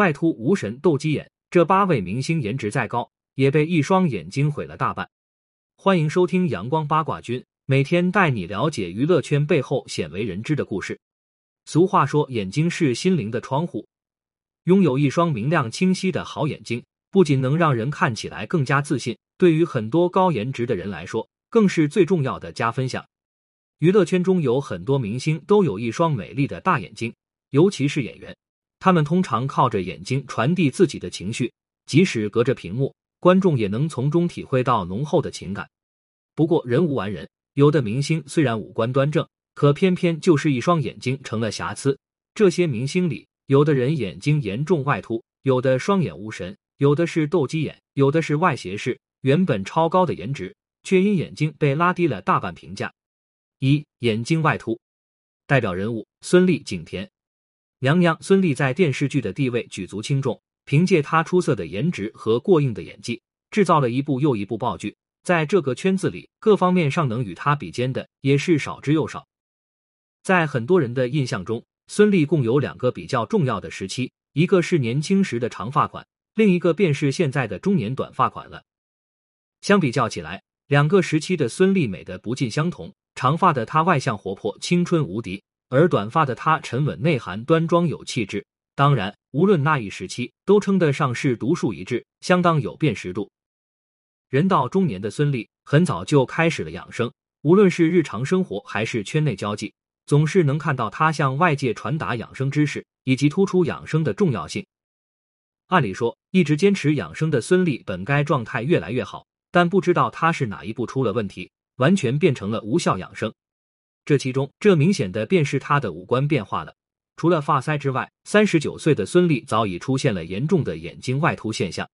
外凸、无神、斗鸡眼，这八位明星颜值再高，也被一双眼睛毁了大半。欢迎收听阳光八卦君，每天带你了解娱乐圈背后鲜为人知的故事。俗话说，眼睛是心灵的窗户，拥有一双明亮清晰的好眼睛，不仅能让人看起来更加自信，对于很多高颜值的人来说，更是最重要的加分项。娱乐圈中有很多明星都有一双美丽的大眼睛，尤其是演员。他们通常靠着眼睛传递自己的情绪，即使隔着屏幕，观众也能从中体会到浓厚的情感。不过人无完人，有的明星虽然五官端正，可偏偏就是一双眼睛成了瑕疵。这些明星里，有的人眼睛严重外凸，有的双眼无神，有的是斗鸡眼，有的是外斜视。原本超高的颜值，却因眼睛被拉低了大半评价。一眼睛外凸，代表人物孙俪、景甜。娘娘孙俪在电视剧的地位举足轻重，凭借她出色的颜值和过硬的演技，制造了一部又一部爆剧。在这个圈子里，各方面上能与她比肩的也是少之又少。在很多人的印象中，孙俪共有两个比较重要的时期，一个是年轻时的长发款，另一个便是现在的中年短发款了。相比较起来，两个时期的孙俪美的不尽相同，长发的她外向活泼、青春无敌。而短发的她沉稳内涵、端庄有气质，当然，无论那一时期，都称得上是独树一帜，相当有辨识度。人到中年的孙俪很早就开始了养生，无论是日常生活还是圈内交际，总是能看到她向外界传达养生知识，以及突出养生的重要性。按理说，一直坚持养生的孙俪本该状态越来越好，但不知道她是哪一步出了问题，完全变成了无效养生。这其中，这明显的便是她的五官变化了。除了发腮之外，三十九岁的孙俪早已出现了严重的眼睛外凸现象。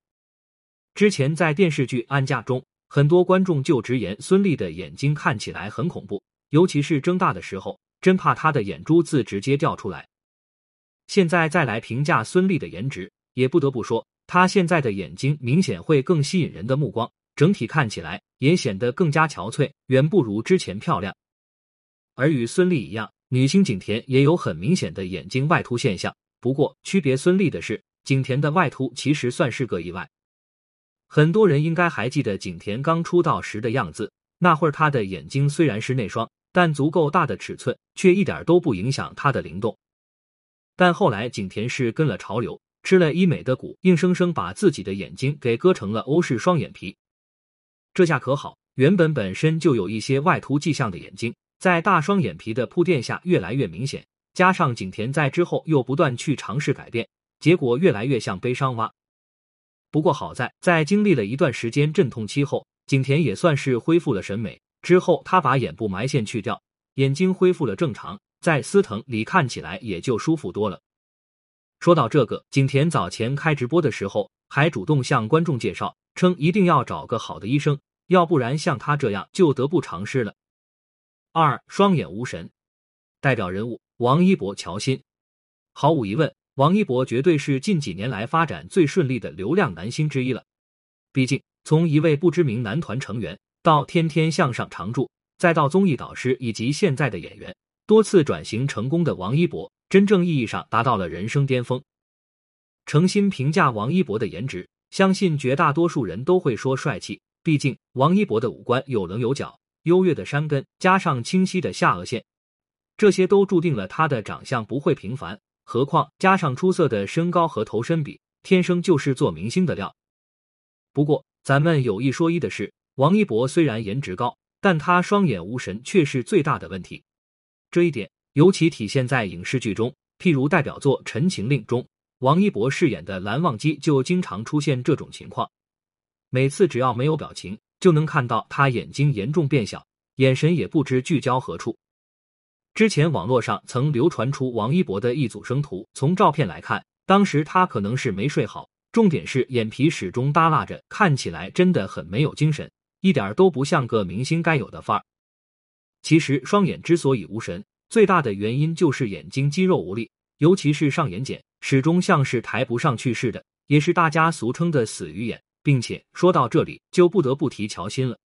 之前在电视剧《安家》中，很多观众就直言孙俪的眼睛看起来很恐怖，尤其是睁大的时候，真怕她的眼珠子直接掉出来。现在再来评价孙俪的颜值，也不得不说，她现在的眼睛明显会更吸引人的目光，整体看起来也显得更加憔悴，远不如之前漂亮。而与孙俪一样，女星景甜也有很明显的眼睛外凸现象。不过，区别孙俪的是，景甜的外凸其实算是个意外。很多人应该还记得景甜刚出道时的样子，那会儿她的眼睛虽然是内双，但足够大的尺寸，却一点都不影响她的灵动。但后来景甜是跟了潮流，吃了医美的苦，硬生生把自己的眼睛给割成了欧式双眼皮。这下可好，原本本身就有一些外凸迹象的眼睛。在大双眼皮的铺垫下，越来越明显。加上景甜在之后又不断去尝试改变，结果越来越像悲伤蛙。不过好在，在经历了一段时间阵痛期后，景甜也算是恢复了审美。之后，她把眼部埋线去掉，眼睛恢复了正常，在司藤里看起来也就舒服多了。说到这个，景甜早前开直播的时候，还主动向观众介绍，称一定要找个好的医生，要不然像她这样就得不偿失了。二双眼无神，代表人物王一博、乔欣。毫无疑问，王一博绝对是近几年来发展最顺利的流量男星之一了。毕竟，从一位不知名男团成员到天天向上常驻，再到综艺导师以及现在的演员，多次转型成功的王一博，真正意义上达到了人生巅峰。诚心评价王一博的颜值，相信绝大多数人都会说帅气。毕竟，王一博的五官有棱有角。优越的山根加上清晰的下颚线，这些都注定了他的长相不会平凡。何况加上出色的身高和头身比，天生就是做明星的料。不过，咱们有一说一的是，王一博虽然颜值高，但他双眼无神却是最大的问题。这一点尤其体现在影视剧中，譬如代表作《陈情令》中，王一博饰演的蓝忘机就经常出现这种情况。每次只要没有表情。就能看到他眼睛严重变小，眼神也不知聚焦何处。之前网络上曾流传出王一博的一组生图，从照片来看，当时他可能是没睡好，重点是眼皮始终耷拉着，看起来真的很没有精神，一点都不像个明星该有的范儿。其实双眼之所以无神，最大的原因就是眼睛肌肉无力，尤其是上眼睑，始终像是抬不上去似的，也是大家俗称的死鱼眼。并且说到这里，就不得不提乔欣了。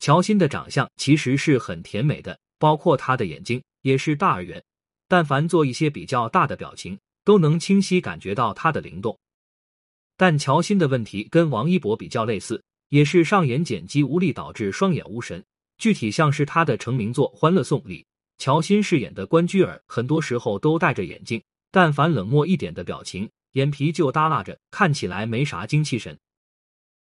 乔欣的长相其实是很甜美的，包括她的眼睛也是大而圆。但凡做一些比较大的表情，都能清晰感觉到他的灵动。但乔欣的问题跟王一博比较类似，也是上眼睑肌无力导致双眼无神。具体像是他的成名作《欢乐颂》里，乔欣饰演的关雎尔，很多时候都戴着眼镜，但凡冷漠一点的表情，眼皮就耷拉着，看起来没啥精气神。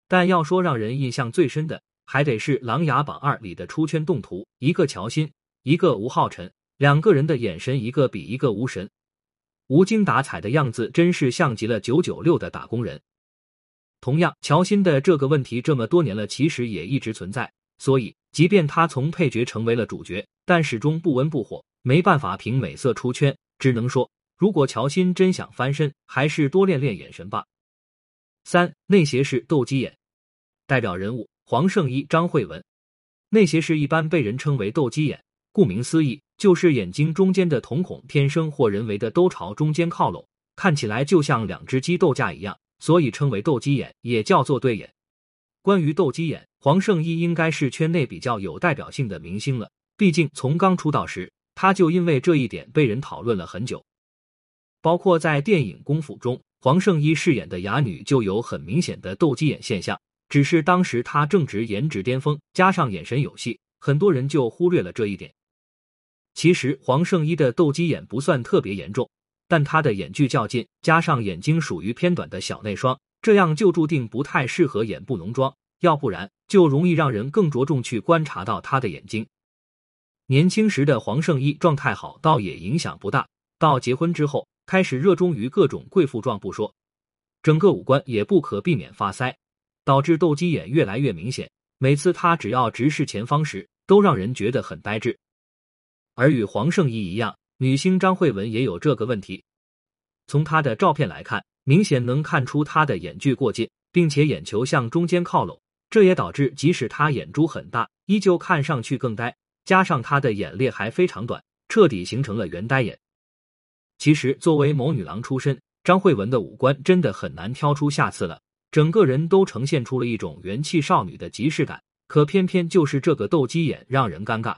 但要说让人印象最深的，还得是《琅琊榜二》里的出圈动图，一个乔欣，一个吴昊辰，两个人的眼神一个比一个无神。无精打采的样子，真是像极了九九六的打工人。同样，乔欣的这个问题这么多年了，其实也一直存在。所以，即便他从配角成为了主角，但始终不温不火，没办法凭美色出圈。只能说，如果乔欣真想翻身，还是多练练眼神吧。三内斜视斗鸡眼，代表人物黄圣依、张慧雯。内斜视一般被人称为斗鸡眼，顾名思义。就是眼睛中间的瞳孔天生或人为的都朝中间靠拢，看起来就像两只鸡斗架一样，所以称为斗鸡眼，也叫做对眼。关于斗鸡眼，黄圣依应该是圈内比较有代表性的明星了，毕竟从刚出道时，他就因为这一点被人讨论了很久。包括在电影《功夫》中，黄圣依饰演的哑女就有很明显的斗鸡眼现象，只是当时他正值颜值巅峰，加上眼神有戏，很多人就忽略了这一点。其实黄圣依的斗鸡眼不算特别严重，但她的眼距较近，加上眼睛属于偏短的小内双，这样就注定不太适合眼部浓妆，要不然就容易让人更着重去观察到她的眼睛。年轻时的黄圣依状态好，倒也影响不大。到结婚之后，开始热衷于各种贵妇状不说，整个五官也不可避免发腮，导致斗鸡眼越来越明显。每次他只要直视前方时，都让人觉得很呆滞。而与黄圣依一样，女星张慧雯也有这个问题。从她的照片来看，明显能看出她的眼距过近，并且眼球向中间靠拢，这也导致即使她眼珠很大，依旧看上去更呆。加上她的眼裂还非常短，彻底形成了圆呆眼。其实，作为某女郎出身，张慧雯的五官真的很难挑出下次了，整个人都呈现出了一种元气少女的即视感。可偏偏就是这个斗鸡眼让人尴尬。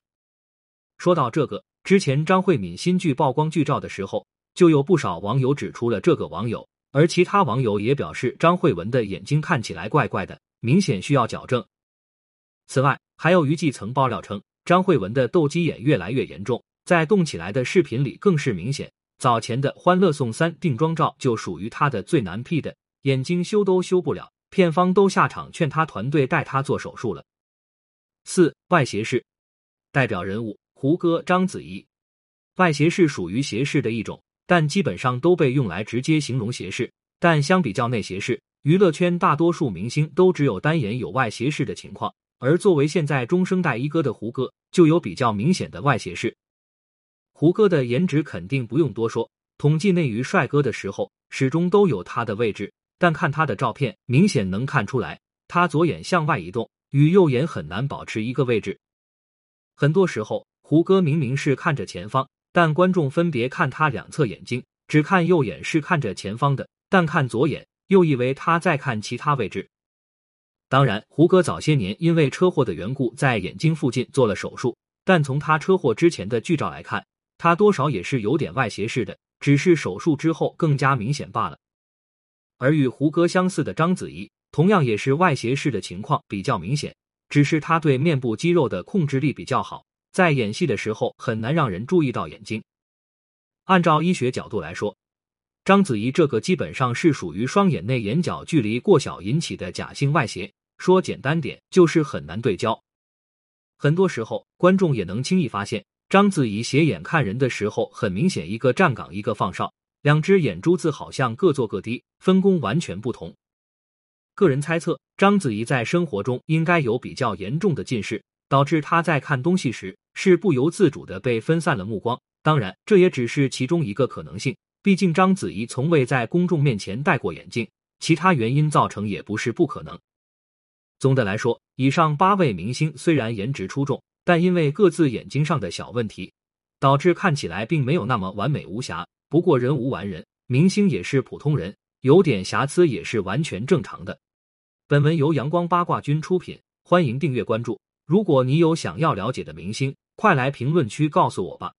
说到这个，之前张慧敏新剧曝光剧照的时候，就有不少网友指出了这个网友，而其他网友也表示张慧文的眼睛看起来怪怪的，明显需要矫正。此外，还有娱记曾爆料称，张慧文的斗鸡眼越来越严重，在动起来的视频里更是明显。早前的《欢乐颂三》定妆照就属于她的最难 P 的，眼睛修都修不了，片方都下场劝他团队带他做手术了。四外斜视，代表人物。胡歌、章子怡，外斜视属于斜视的一种，但基本上都被用来直接形容斜视。但相比较内斜视，娱乐圈大多数明星都只有单眼有外斜视的情况，而作为现在中生代一哥的胡歌，就有比较明显的外斜视。胡歌的颜值肯定不用多说，统计内娱帅哥的时候，始终都有他的位置。但看他的照片，明显能看出来，他左眼向外移动，与右眼很难保持一个位置，很多时候。胡歌明明是看着前方，但观众分别看他两侧眼睛，只看右眼是看着前方的，但看左眼又以为他在看其他位置。当然，胡歌早些年因为车祸的缘故，在眼睛附近做了手术，但从他车祸之前的剧照来看，他多少也是有点外斜视的，只是手术之后更加明显罢了。而与胡歌相似的章子怡，同样也是外斜视的情况比较明显，只是她对面部肌肉的控制力比较好。在演戏的时候很难让人注意到眼睛。按照医学角度来说，章子怡这个基本上是属于双眼内眼角距离过小引起的假性外斜。说简单点，就是很难对焦。很多时候，观众也能轻易发现，章子怡斜眼看人的时候，很明显一个站岗，一个放哨，两只眼珠子好像各做各的，分工完全不同。个人猜测，章子怡在生活中应该有比较严重的近视。导致她在看东西时是不由自主的被分散了目光，当然这也只是其中一个可能性。毕竟章子怡从未在公众面前戴过眼镜，其他原因造成也不是不可能。总的来说，以上八位明星虽然颜值出众，但因为各自眼睛上的小问题，导致看起来并没有那么完美无瑕。不过人无完人，明星也是普通人，有点瑕疵也是完全正常的。本文由阳光八卦君出品，欢迎订阅关注。如果你有想要了解的明星，快来评论区告诉我吧。